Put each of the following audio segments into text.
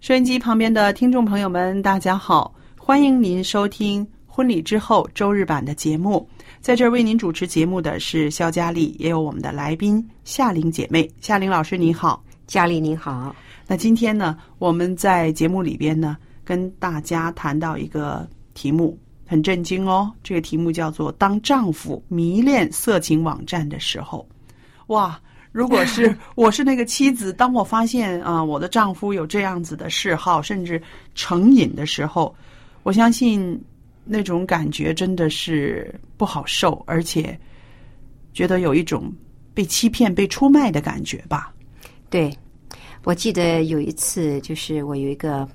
收音机旁边的听众朋友们，大家好，欢迎您收听《婚礼之后》周日版的节目。在这儿为您主持节目的是肖佳丽，也有我们的来宾夏玲姐妹。夏玲老师你好，佳丽您好，那今天呢，我们在节目里边呢，跟大家谈到一个题目，很震惊哦。这个题目叫做“当丈夫迷恋色情网站的时候”。哇，如果是 我是那个妻子，当我发现啊、我的丈夫有这样子的嗜好，甚至成瘾的时候，我相信那种感觉真的是不好受，而且觉得有一种被欺骗、被出卖的感觉吧。对，我记得有一次，就是我有一个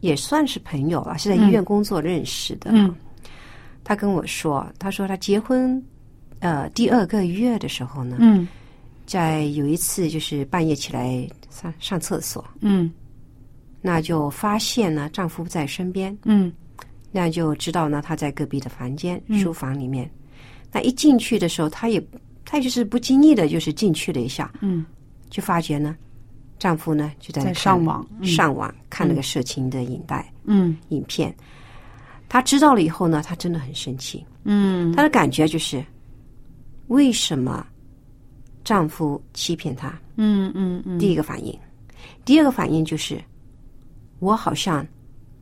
也算是朋友了，是在医院工作认识的。嗯，他跟我说，他说他结婚呃第二个月的时候呢，嗯在有一次就是半夜起来上上厕所，嗯。那就发现呢丈夫不在身边，嗯。那就知道呢他在隔壁的房间嗯。书房里面。那一进去的时候，他也他就是不经意的，就是进去了一下，嗯，就发觉呢，丈夫呢就在上网嗯。上网看那个色情的影带、嗯。影片。她知道了以后呢，她真的很生气。嗯。她的感觉就是，为什么丈夫欺骗她？嗯嗯嗯，第一个反应，第二个反应就是，我好像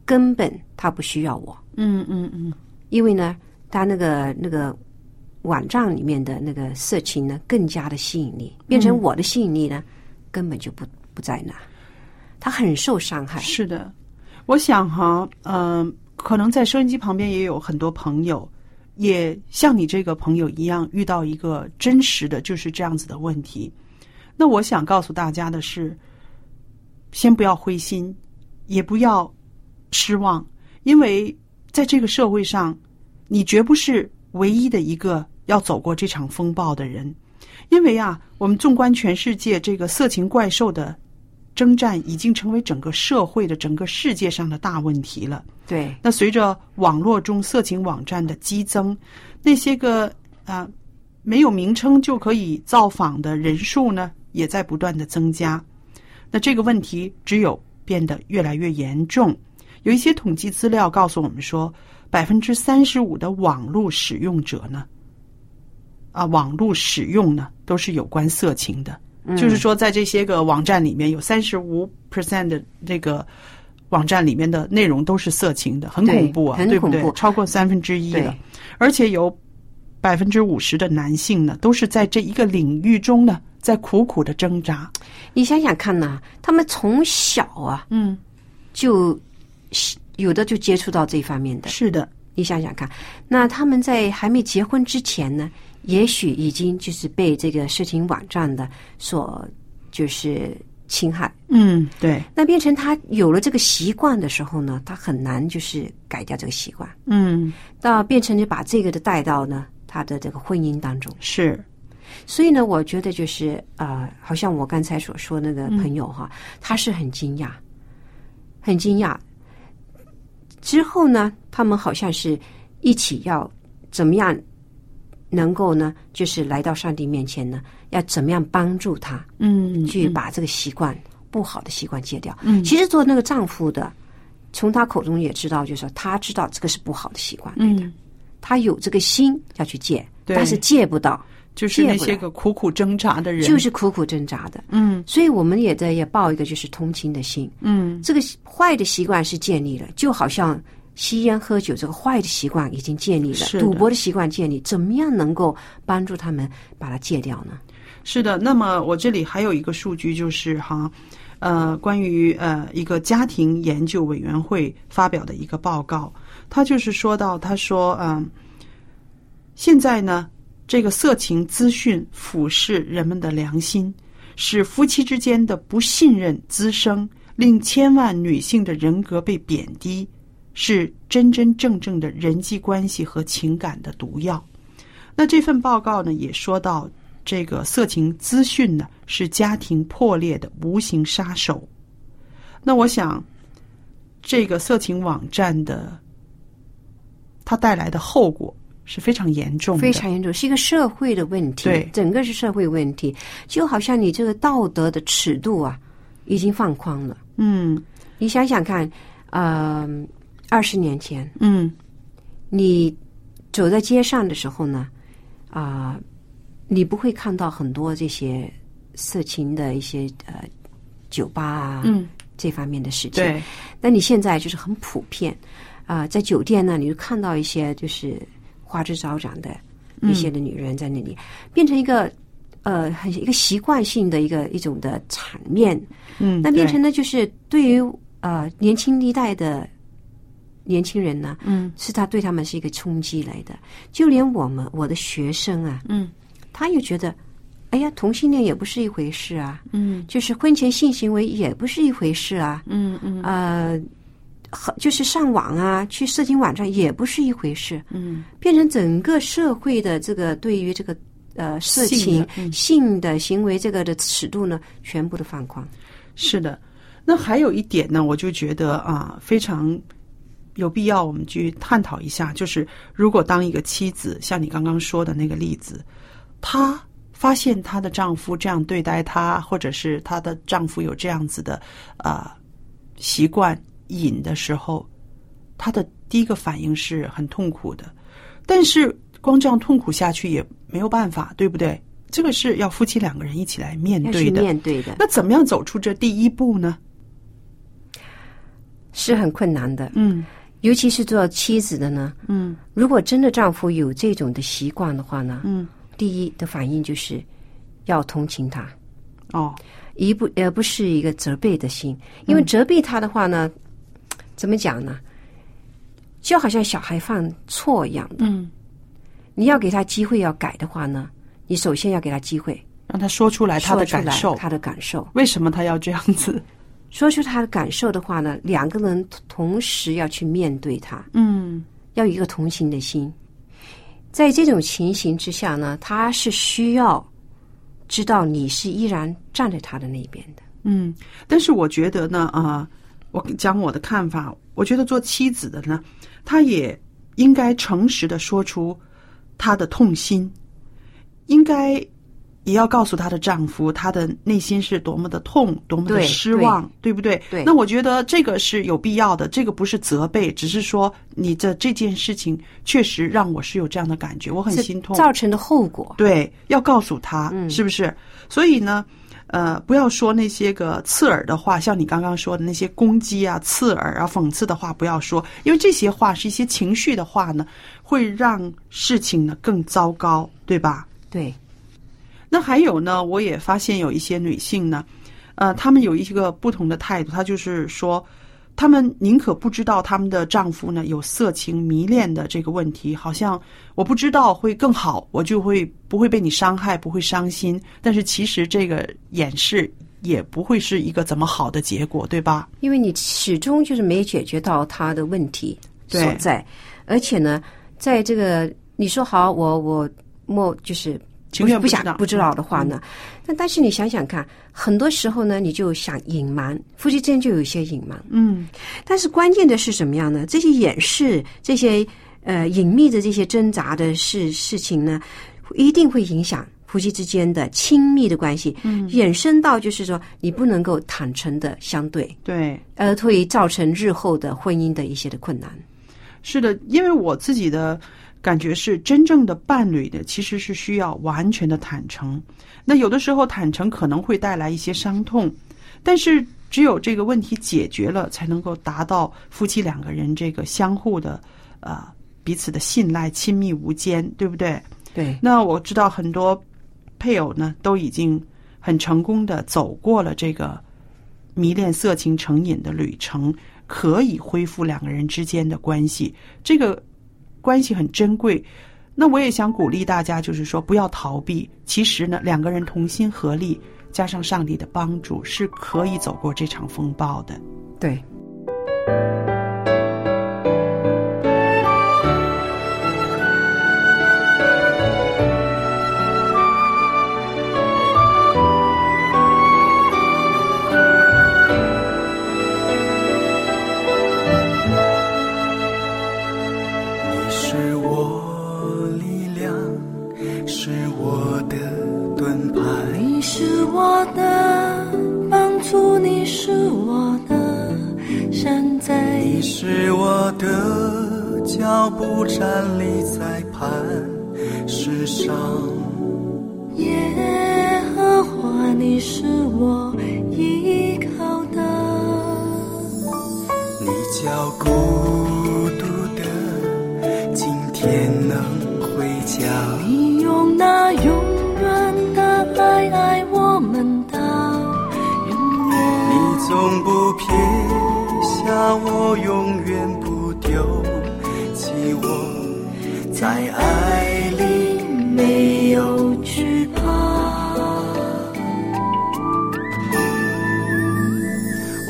根本他不需要我，嗯嗯嗯。因为呢，他那个那个网站里面的那个色情呢，更加的吸引力，变成我的吸引力呢，根本就不不在那，他很受伤害。是的，我想哈，嗯、可能在收音机旁边也有很多朋友，也像你这个朋友一样，遇到一个真实的就是这样子的问题。那我想告诉大家的是，先不要灰心，也不要失望，因为在这个社会上，你绝不是唯一的一个要走过这场风暴的人。因为啊，我们纵观全世界，这个色情怪兽的征战已经成为整个社会的、整个世界上的大问题了。对，那随着网络中色情网站的激增，那些个啊没有名称就可以造访的人数呢，也在不断的增加。那这个问题只有变得越来越严重。有一些统计资料告诉我们说，百分之三十五的网络使用者呢，啊，网络使用呢都是有关色情的。就是说，在这些个网站里面，有三十五 percent 的这个网站里面的内容都是色情的，很恐怖啊，很对不对？超过三分之一了对，而且有百分之五十的男性呢，都是在这一个领域中呢，在苦苦的挣扎。你想想看呐、他们从小啊嗯，就有的就接触到这方面的，是的，你想想看，那他们在还没结婚之前呢，也许已经就是被这个色情网站的所就是侵害。嗯，对，那变成他有了这个习惯的时候呢，他很难就是改掉这个习惯，嗯，到变成就把这个的带到呢他的这个婚姻当中。是，所以呢，我觉得就是呃，好像我刚才所说那个朋友哈，他是很惊讶，很惊讶。之后呢，他们好像是一起要怎么样能够呢，就是来到上帝面前呢，要怎么样帮助他，嗯，去把这个习惯不好的习惯戒掉。嗯。其实做那个丈夫的，从他口中也知道，就是说他知道这个是不好的习惯，嗯，他有这个心要去戒，对。但是戒不到，就是那些个苦苦挣扎的人，就是苦苦挣扎的。嗯。所以我们也在也抱一个就是同情的心。嗯。这个坏的习惯是建立了，就好像吸烟喝酒这个坏的习惯已经建立了，赌博的习惯建立，怎么样能够帮助他们把它戒掉呢？是的，那么我这里还有一个数据，就是哈，呃，关于呃一个家庭研究委员会发表的一个报告，他就是说到，他说，嗯、现在呢，这个色情资讯腐蚀人们的良心，使夫妻之间的不信任滋生，令千万女性的人格被贬低，是真真正正的人际关系和情感的毒药。那这份报告呢，也说到这个色情资讯呢是家庭破裂的无形杀手。那我想，这个色情网站的它带来的后果是非常严重的，非常严重，是一个社会的问题，对整个是社会问题，就好像你这个道德的尺度啊，已经放宽了。嗯你想想看，呃，二十年前。嗯。你走在街上的时候呢，啊、你不会看到很多这些色情的一些呃酒吧啊，嗯，这方面的事情。对，那你现在就是很普遍啊、在酒店呢，你就看到一些就是花枝招展的一些的女人在那里，变成一个呃很一个习惯性的一个一种的场面。嗯，那变成呢，就是对于呃年轻一代的年轻人呢，嗯。是他对他们是一个冲击来的。就连我们我的学生啊，嗯。他也觉得，哎呀，同性恋也不是一回事啊，嗯。就是婚前性行为也不是一回事啊，嗯嗯。呃，和就是上网啊，去色情网站也不是一回事，嗯。变成整个社会的这个对于这个呃色性情性的行为这个的尺度呢，全部的放宽。是的。那还有一点呢，我就觉得啊，非常有必要我们去探讨一下，就是如果当一个妻子，像你刚刚说的那个例子，她发现她的丈夫这样对待她，或者是她的丈夫有这样子的啊、习惯瘾的时候，她的第一个反应是很痛苦的。但是光这样痛苦下去也没有办法，对不对？这个是要夫妻两个人一起来面对的。面对的，那怎么样走出这第一步呢？是很困难的。嗯尤其是做妻子的呢，嗯。如果真的丈夫有这种的习惯的话呢，嗯，第一的反应就是要同情他，哦，一不而不是一个责备的心，因为责备他的话呢，怎么讲呢？就好像小孩犯错一样的，嗯，你要给他机会要改的话呢，你首先要给他机会，让他说出来他的感受，他的感受，为什么他要这样子？说出他的感受的话呢，两个人同时要去面对他，嗯要有一个同情的心。在这种情形之下呢，他是需要知道你是依然站在他的那边的。嗯，但是我觉得呢，啊、我讲我的看法，我觉得做妻子的呢，他也应该诚实的说出他的痛心，应该也要告诉她的丈夫，她的内心是多么的痛，多么的失望，对不对？对那我觉得这个是有必要的，这个不是责备，只是说你的这件事情确实让我是有这样的感觉，我很心痛。造成的后果。对，要告诉他，是不是？所以呢，呃，不要说那些个刺耳的话，像你刚刚说的那些攻击啊、刺耳啊、讽刺的话，不要说，因为这些话是一些情绪的话呢，会让事情呢更糟糕，对吧？对，那还有呢，我也发现有一些女性呢，呃，她们有一个不同的态度，她就是说，她们宁可不知道她们的丈夫呢有色情迷恋的这个问题，好像我不知道会更好，我就会不会被你伤害，不会伤心。但是其实这个掩饰也不会是一个怎么好的结果，对吧？因为你始终就是没解决到他的问题所对在，而且呢，在这个你说好，我我莫就是情愿不想不知道的话呢，那但是你想想看，很多时候呢，你就想隐瞒，夫妻之间就有一些隐瞒。嗯但是关键的是什么样呢？这些掩饰、这些呃隐秘的这些挣扎的事事情呢，一定会影响夫妻之间的亲密的关系，嗯，衍生到就是说你不能够坦诚的相对，对。而会造成日后的婚姻的一些的困难。是的，因为我自己的感觉是，真正的伴侣的其实是需要完全的坦诚。那有的时候坦诚可能会带来一些伤痛，但是只有这个问题解决了，才能够达到夫妻两个人这个相互的呃彼此的信赖、亲密无间，对不对？对，那我知道很多配偶呢都已经很成功的走过了这个迷恋色情成瘾的旅程，可以恢复两个人之间的关系。这个关系很珍贵。那我也想鼓励大家，就是说不要逃避。其实呢，两个人同心合力，加上上帝的帮助，是可以走过这场风暴的。对。的脚步，站立在磐石上。耶和华，你是我依靠的。你叫孤独的今天能回家。你用那永远的爱爱我们到永远。你总不撇下我，永远不丢我，在爱里没有惧怕，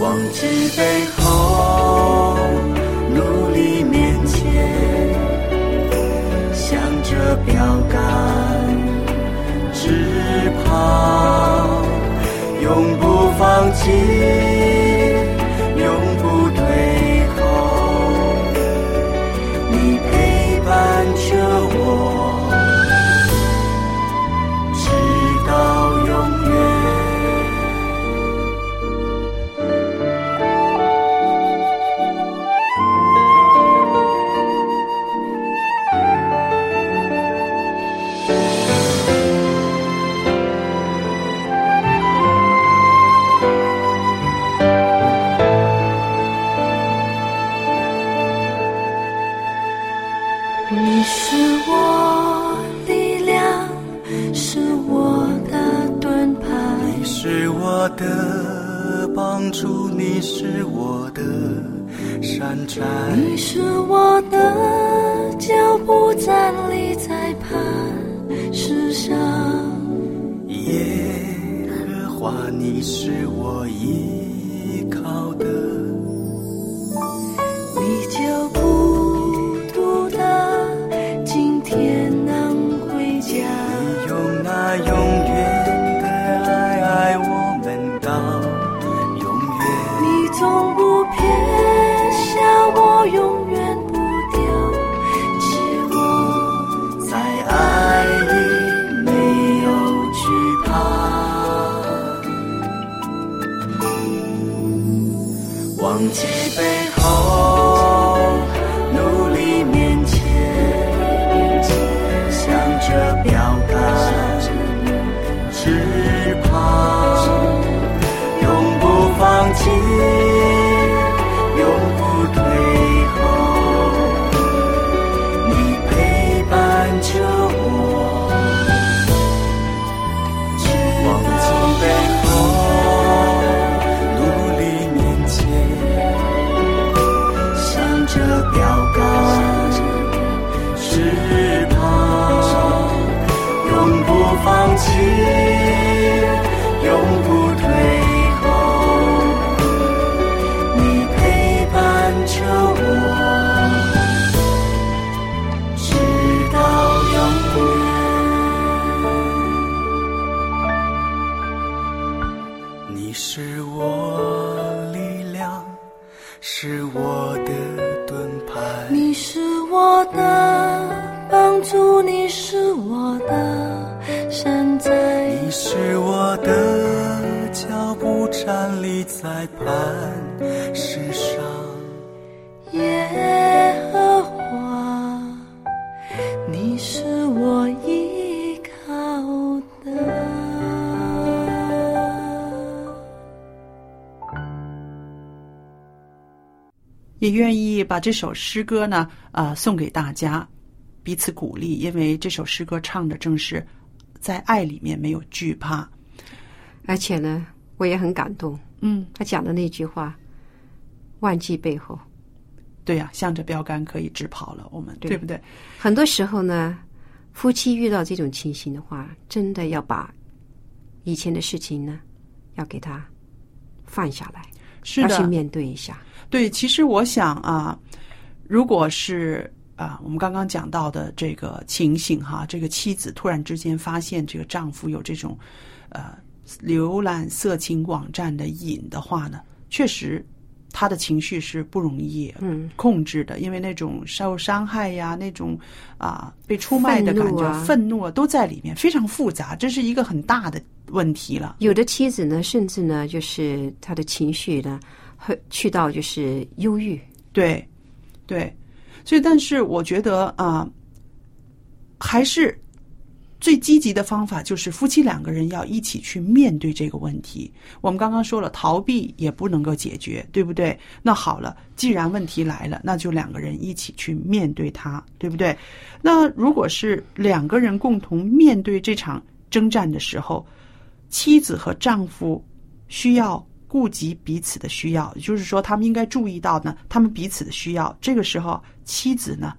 忘记背后，努力面前，向着标杆直跑，永不放弃，也愿意把这首诗歌呢，啊、送给大家，彼此鼓励。因为这首诗歌唱的正是在爱里面没有惧怕。而且呢，我也很感动。嗯，他讲的那句话：“万计背后。对呀、向着标杆可以直跑了，我们对对不对？”很多时候呢，夫妻遇到这种情形的话，真的要把以前的事情呢，要给他放下来，是的，要去面对一下。对。其实我想啊，如果是啊，我们刚刚讲到的这个情形哈，这个妻子突然之间发现这个丈夫有这种呃浏览色情网站的瘾的话呢，确实他的情绪是不容易嗯控制的，因为那种受伤害呀，那种啊被出卖的感觉、愤怒啊愤怒啊都在里面，非常复杂，这是一个很大的问题了。有的妻子呢，甚至呢，就是她的情绪呢，会去到就是忧郁。对，对，所以但是我觉得啊、还是最积极的方法就是夫妻两个人要一起去面对这个问题。我们刚刚说了，逃避也不能够解决，对不对？那好了，既然问题来了，那就两个人一起去面对它，对不对？那如果是两个人共同面对这场征战的时候，妻子和丈夫需要顾及彼此的需要，也就是说，他们应该注意到呢，他们彼此的需要。这个时候，妻子呢，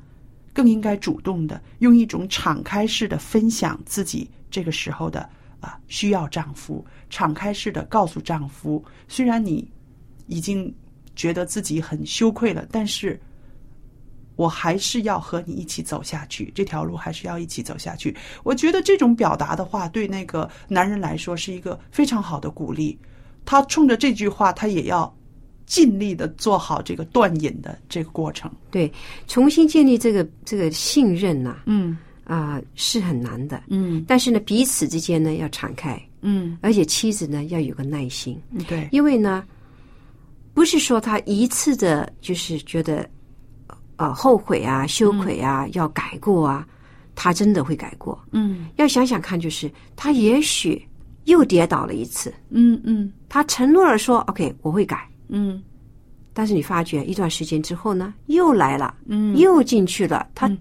更应该主动的用一种敞开式的分享自己这个时候的啊需要丈夫，敞开式的告诉丈夫，虽然你已经觉得自己很羞愧了，但是。我还是要和你一起走下去，这条路还是要一起走下去。我觉得这种表达的话，对那个男人来说是一个非常好的鼓励。他冲着这句话，他也要尽力的做好这个断引的这个过程。对，重新建立这个这个信任呐、嗯。啊、是很难的。嗯。但是呢，彼此之间呢要敞开，嗯，而且妻子呢要有个耐心，对，因为呢，不是说他一次的，就是觉得呃后悔啊、羞愧啊、要改过啊，他真的会改过。嗯。要想想看，就是他也许又跌倒了一次，嗯嗯。他承诺了说 “OK，我会改”，嗯。但是你发觉一段时间之后呢，又来了，嗯。又进去了，他嗯。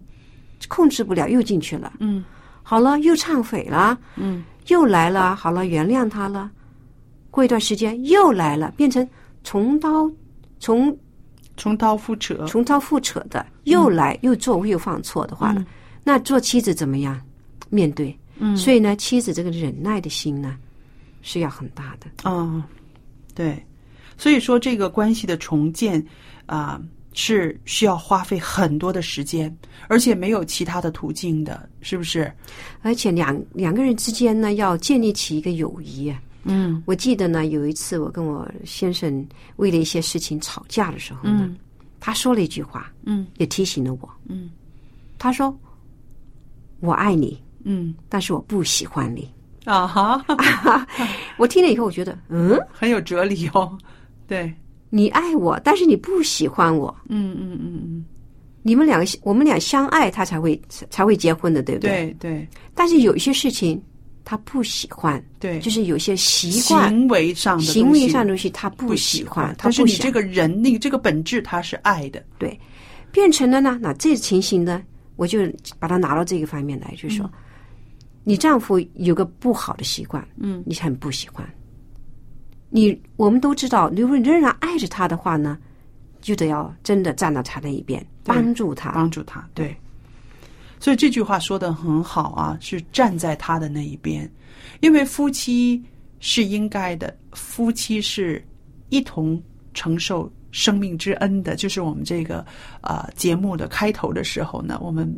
控制不了，又进去了。嗯。好了，又忏悔了，嗯。又来了，好了，原谅他了。过一段时间又来了，变成重蹈重重蹈覆辙。重蹈覆辙的，又来又做又犯错的话了，那做妻子怎么样？面对？嗯所以呢，妻子这个忍耐的心呢是要很大的。哦、对，所以说这个关系的重建啊、是需要花费很多的时间，而且没有其他的途径的，是不是？而且两两个人之间呢，要建立起一个友谊啊。嗯我记得呢，有一次我跟我先生为了一些事情吵架的时候呢，嗯他说了一句话，嗯也提醒了我。嗯他说：“我爱你，嗯但是我不喜欢你。啊哈，” 我听了以后，我觉得，嗯，很有哲理哦。对，你爱我，但是你不喜欢我。嗯嗯嗯嗯，你们两个，我们俩相爱，他才会才会结婚的，对不对？对对但是有一些事情他不喜欢，对，就是有些习惯、行为上的行为上的东西他不不喜欢，他但是不你这个人，那个这个本质，他是爱的。对，变成了呢，那这情形呢，我就把它拿到这个方面来，就是说，你丈夫有个不好的习惯，嗯，你很不喜欢。你我们都知道，如果你仍然爱着他的话呢，就得要真的站到他那一边，帮助他。帮助他。对，所以这句话说的很好啊，是站在他的那一边，因为夫妻是应该的，夫妻是一同承受生命之恩的。就是我们这个呃节目的开头的时候呢，我们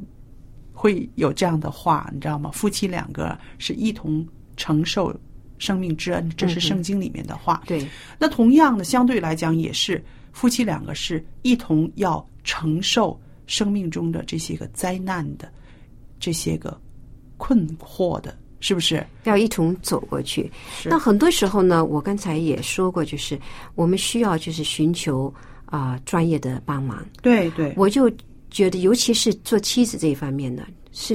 会有这样的话，你知道吗？夫妻两个是一同承受生命之恩，这是圣经里面的话。对，那同样的，相对来讲也是夫妻两个是一同要承受生命中的这些个灾难的，这些个困惑的，是不是？要一同走过去。那很多时候呢，我刚才也说过，就是我们需要就是寻求啊、专业的帮忙。对对，我就觉得，尤其是做妻子这一方面呢，是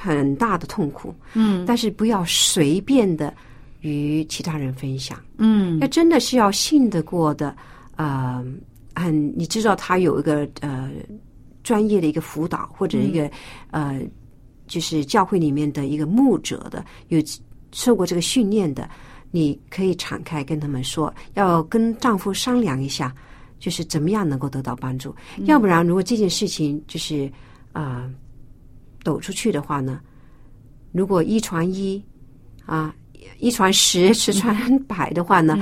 很大的痛苦。嗯。但是不要随便的与其他人分享，嗯。要真的是要信得过的，呃，很你知道他有一个呃专业的一个辅导或者一个、呃，就是教会里面的一个牧者的，有受过这个训练的，你可以敞开跟他们说，要跟丈夫商量一下，就是怎么样能够得到帮助。要不然，如果这件事情就是啊、呃抖出去的话呢，如果一传一啊，一传十，十传百的话呢，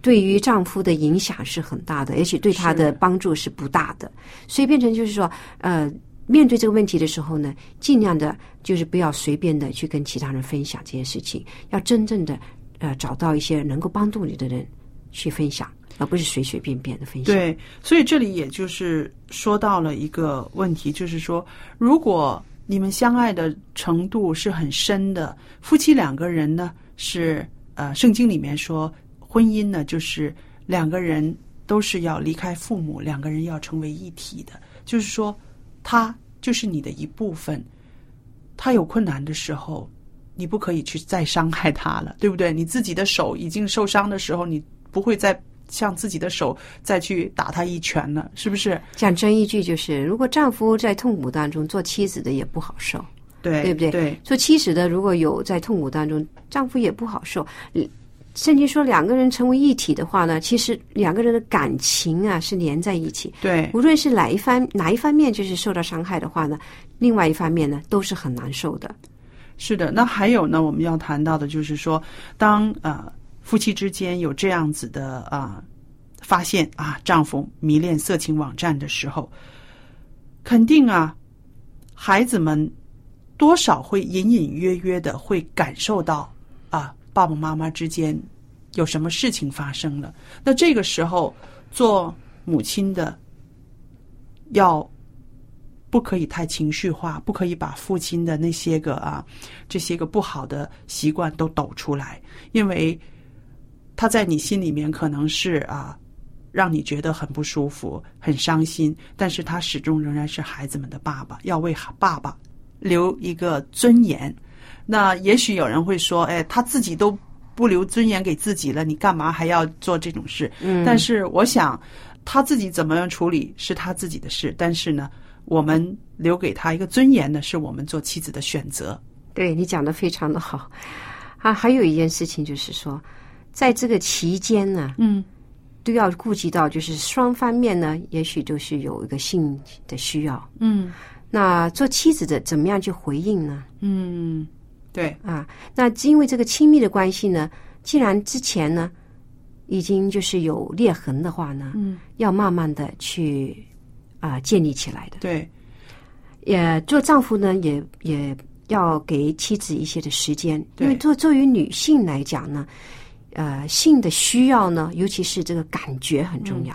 对于丈夫的影响是很大的，而且对他的帮助是不大的。所以变成就是说，呃，面对这个问题的时候呢，尽量的就是不要随便的去跟其他人分享这件事情，要真正的呃找到一些能够帮助你的人去分享，而不是随随便便的分享。对，所以这里也就是说到了一个问题，就是说，如果你们相爱的程度是很深的，夫妻两个人呢是呃，圣经里面说婚姻呢就是两个人都是要离开父母，两个人要成为一体的，就是说他就是你的一部分，他有困难的时候。你不可以去再伤害他了，对不对？你自己的手已经受伤的时候，你不会再像自己的手再去打他一拳呢，是不是？讲真一句就是，如果丈夫在痛苦当中，做妻子的也不好受。对，对不对？对，做妻子的如果有在痛苦当中，丈夫也不好受。嗯圣经说两个人成为一体的话呢，其实两个人的感情啊是连在一起。对，无论是哪一方哪一方面就是受到伤害的话呢，另外一方面呢都是很难受的。是的。那还有呢，我们要谈到的就是说，当呃夫妻之间有这样子的啊、发现啊，丈夫迷恋色情网站的时候，肯定啊，孩子们多少会隐隐约约的会感受到啊，爸爸妈妈之间有什么事情发生了。那这个时候，做母亲的要不可以太情绪化，不可以把父亲的那些个啊这些个不好的习惯都抖出来，因为他在你心里面可能是啊让你觉得很不舒服、很伤心，但是他始终仍然是孩子们的爸爸，要为爸爸留一个尊严。那也许有人会说，哎，他自己都不留尊严给自己了，你干嘛还要做这种事？嗯但是我想，他自己怎么样处理是他自己的事，但是呢，我们留给他一个尊严呢，是我们做妻子的选择。对你讲的非常的好啊！还有一件事情就是说，在这个期间呢，嗯，都要顾及到，就是双方面呢，也许都是有一个性的需要。嗯。那做妻子的怎么样去回应呢？嗯，对，啊，那因为这个亲密的关系呢，既然之前呢已经就是有裂痕的话呢，嗯，要慢慢的去啊、建立起来的。对，也做丈夫呢，也也要给妻子一些的时间，因为作作为女性来讲呢，呃，性的需要呢，尤其是这个感觉很重要。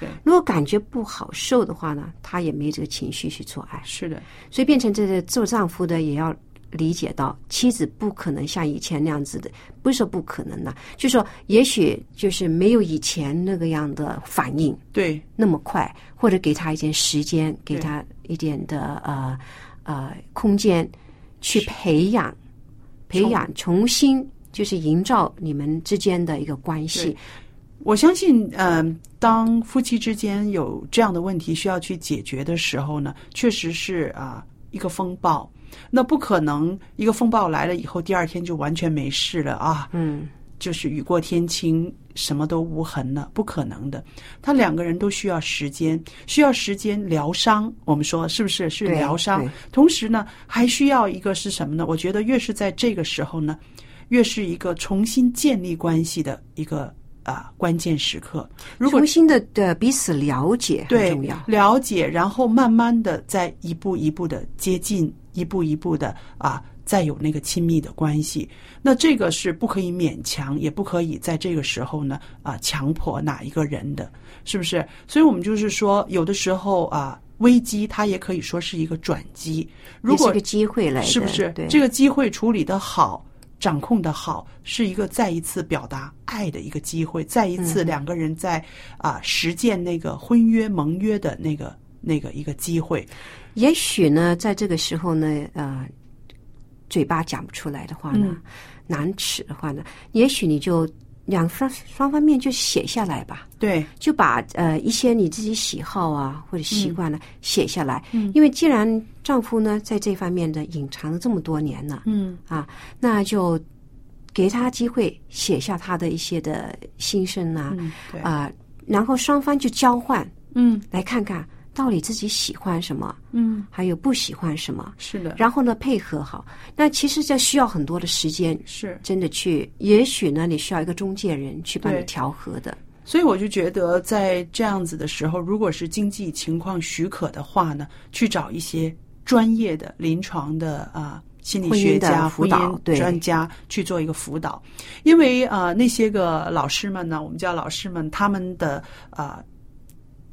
对。如果感觉不好受的话呢，他也没这个情绪去做爱。是的，所以变成这个做丈夫的也要理解到，妻子不可能像以前那样子的，不是说不可能的，就说也许就是没有以前那个样的反应对，那么快，或者给他一点时间，给他一点的呃呃空间去培养培养，重新就是营造你们之间的一个关系。我相信，嗯、当夫妻之间有这样的问题需要去解决的时候呢，确实是啊、一个风暴。那不可能，一个风暴来了以后，第二天就完全没事了啊，嗯，就是雨过天晴，什么都无痕了，不可能的。他两个人都需要时间，需要时间疗伤。我们说是不是是疗伤？同时呢，还需要一个是什么呢？我觉得越是在这个时候呢，越是一个重新建立关系的一个啊关键时刻。如果重新的的彼此了解很对重要。了解，然后慢慢的再一步一步的接近，一步一步的啊，再有那个亲密的关系。那这个是不可以勉强，也不可以在这个时候呢啊强迫哪一个人的，是不是？所以我们就是说，有的时候啊，危机它也可以说是一个转机。如果也是个机会来的，是不是对，这个机会处理的好，掌控的好，是一个再一次表达爱的一个机会，再一次两个人在啊、实践那个婚约盟约的那个那个一个机会。也许呢，在这个时候呢，呃，嘴巴讲不出来的话呢，嗯难齿的话呢，也许你就两方双方面就写下来吧，对，就把呃一些你自己喜好啊或者习惯呢、写下来。嗯。因为既然丈夫呢在这方面的隐藏了这么多年了，嗯。啊，那就给他机会写下他的一些的心声啊，嗯，对，啊，然后双方就交换嗯。来看看到底自己喜欢什么，嗯，还有不喜欢什么，是的，然后呢配合好。那其实这需要很多的时间，是。真的去，也许呢你需要一个中介人去帮你调和的。所以我就觉得，在这样子的时候，如果是经济情况许可的话呢，去找一些专业的临床的啊、心理学家、辅导专家去做一个辅导，因为啊那些个老师们呢，我们叫老师们，他们的啊。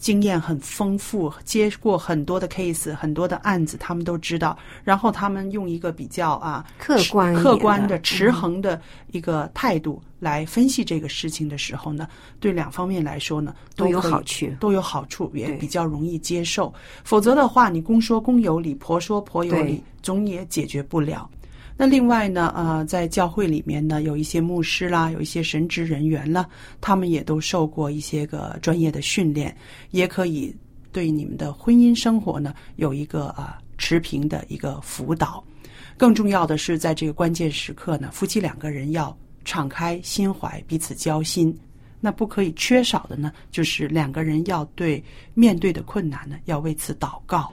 经验很丰富，接过很多的 case，很多的案子，他们都知道。然后他们用一个比较啊客观客观的、嗯持衡的一个态度来分析这个事情的时候呢，对两方面来说呢都有好处都有好处，也比较容易接受。否则的话，你公说公有理，婆说婆有理，总也解决不了。那另外呢，呃，在教会里面呢，有一些牧师啦，有一些神职人员啦，他们也都受过一些个专业的训练，也可以对你们的婚姻生活呢有一个啊、持平的一个辅导。更重要的是，在这个关键时刻呢，夫妻两个人要敞开心怀，彼此交心。那不可以缺少的呢，就是两个人要对面对的困难呢，要为此祷告。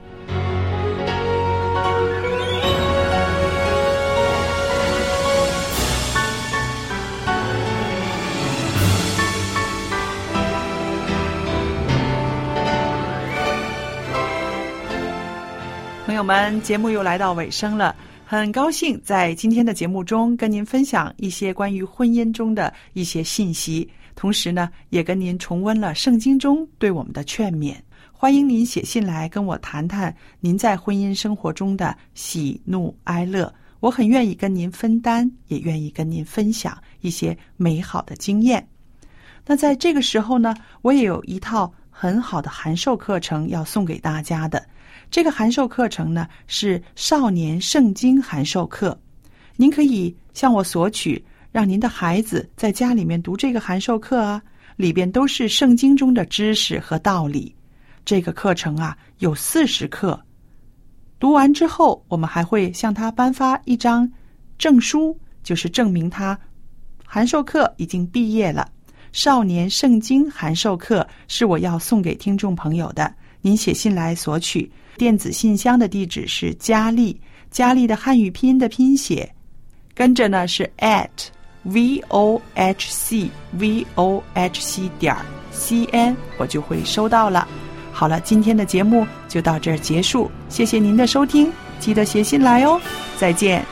友们，节目又来到尾声了，很高兴在今天的节目中跟您分享一些关于婚姻中的一些信息，同时呢，也跟您重温了圣经中对我们的劝勉。欢迎您写信来跟我谈谈您在婚姻生活中的喜怒哀乐，我很愿意跟您分担，也愿意跟您分享一些美好的经验。那在这个时候呢，我也有一套很好的函授课程要送给大家的。这个函授课程呢是少年圣经函授课，您可以向我索取，让您的孩子在家里面读这个函授课啊，里边都是圣经中的知识和道理。这个课程啊有四十课，读完之后，我们还会向他颁发一张证书，就是证明他函授课已经毕业了。少年圣经函授课是我要送给听众朋友的，您写信来索取。电子信箱的地址是佳丽，佳丽的汉语拼音的拼写，跟着呢是 at v o h c v o h c 点 c n，我就会收到了。好了，今天的节目就到这儿结束，谢谢您的收听，记得写信来哦，再见。